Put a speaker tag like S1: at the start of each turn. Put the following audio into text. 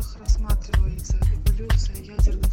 S1: отчетах рассматривается эволюция ядерной.